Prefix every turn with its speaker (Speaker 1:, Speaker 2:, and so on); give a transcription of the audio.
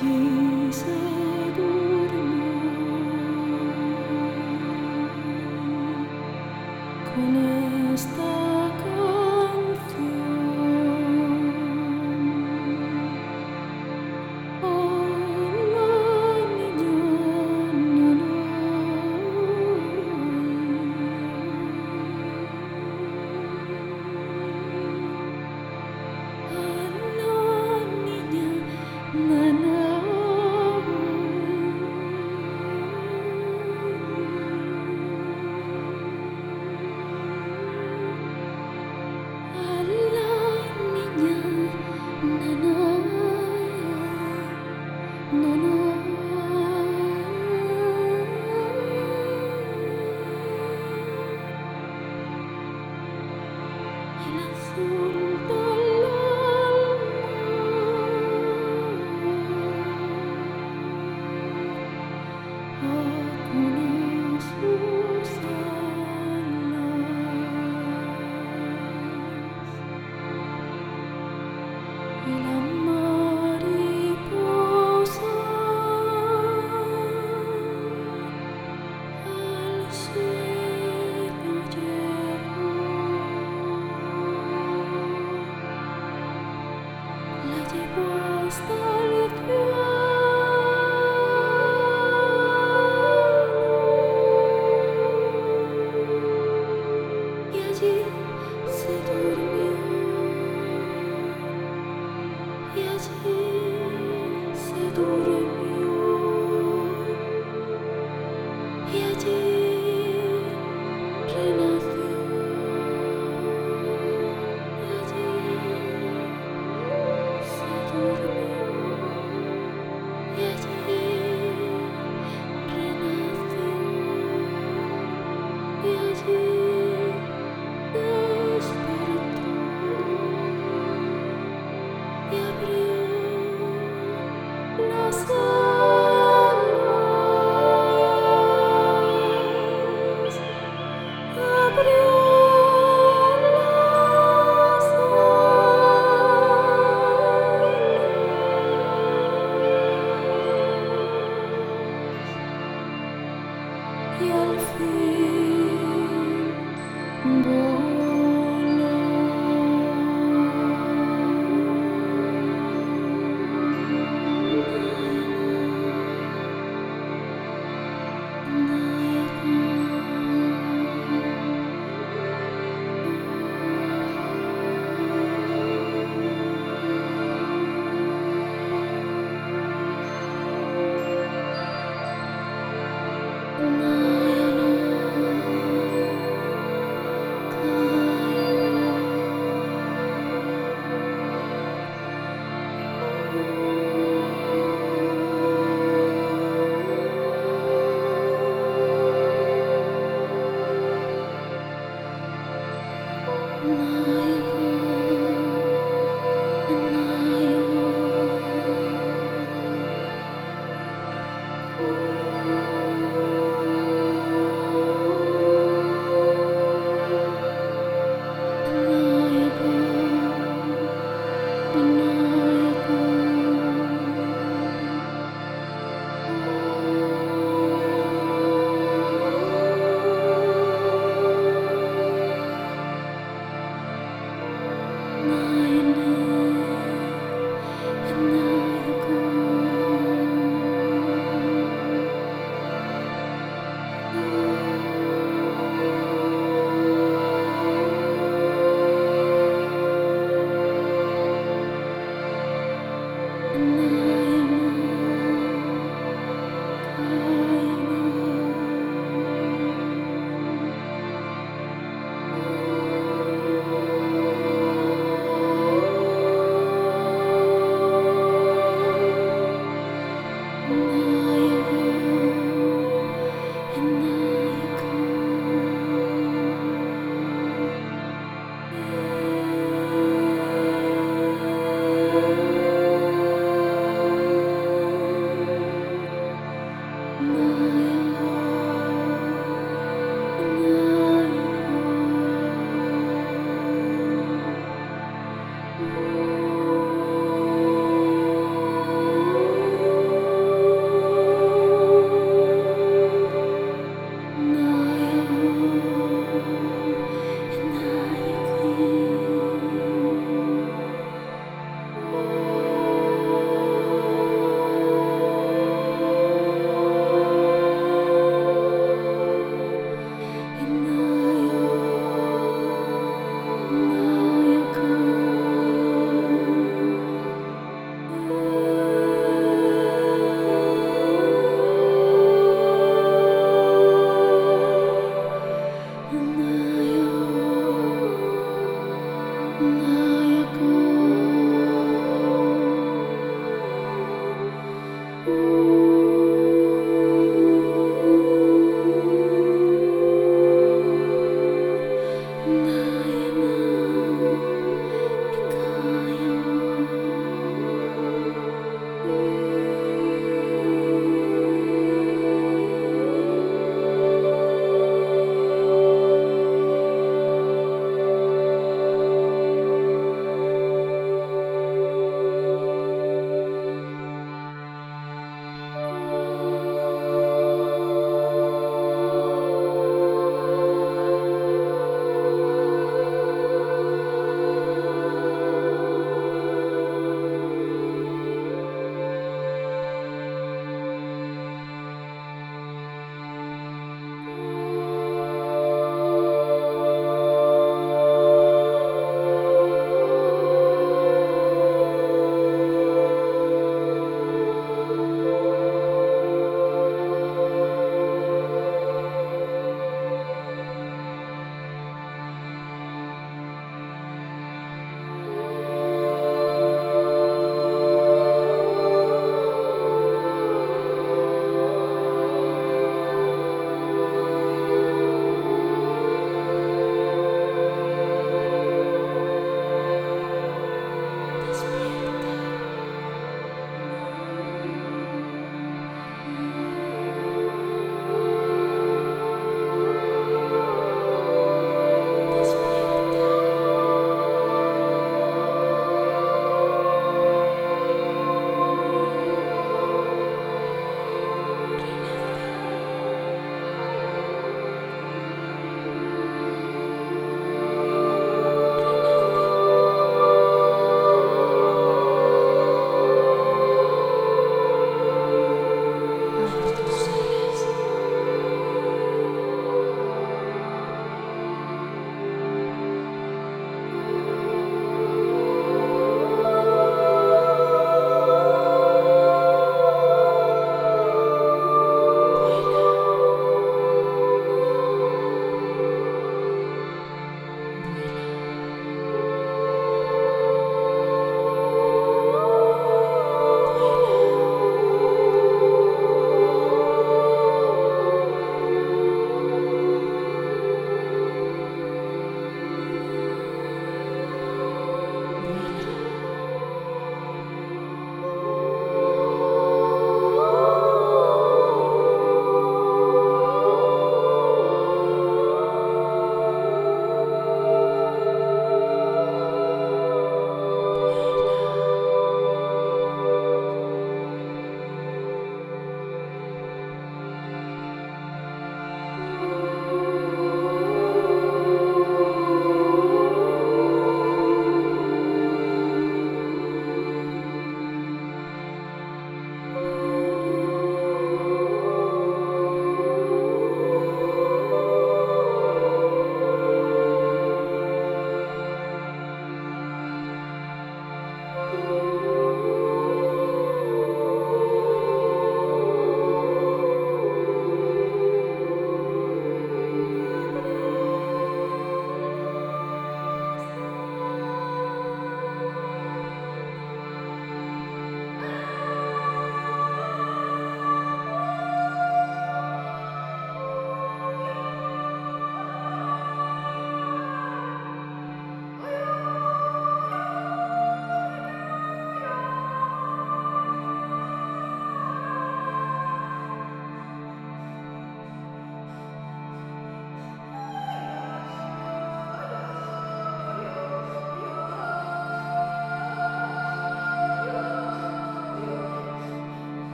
Speaker 1: y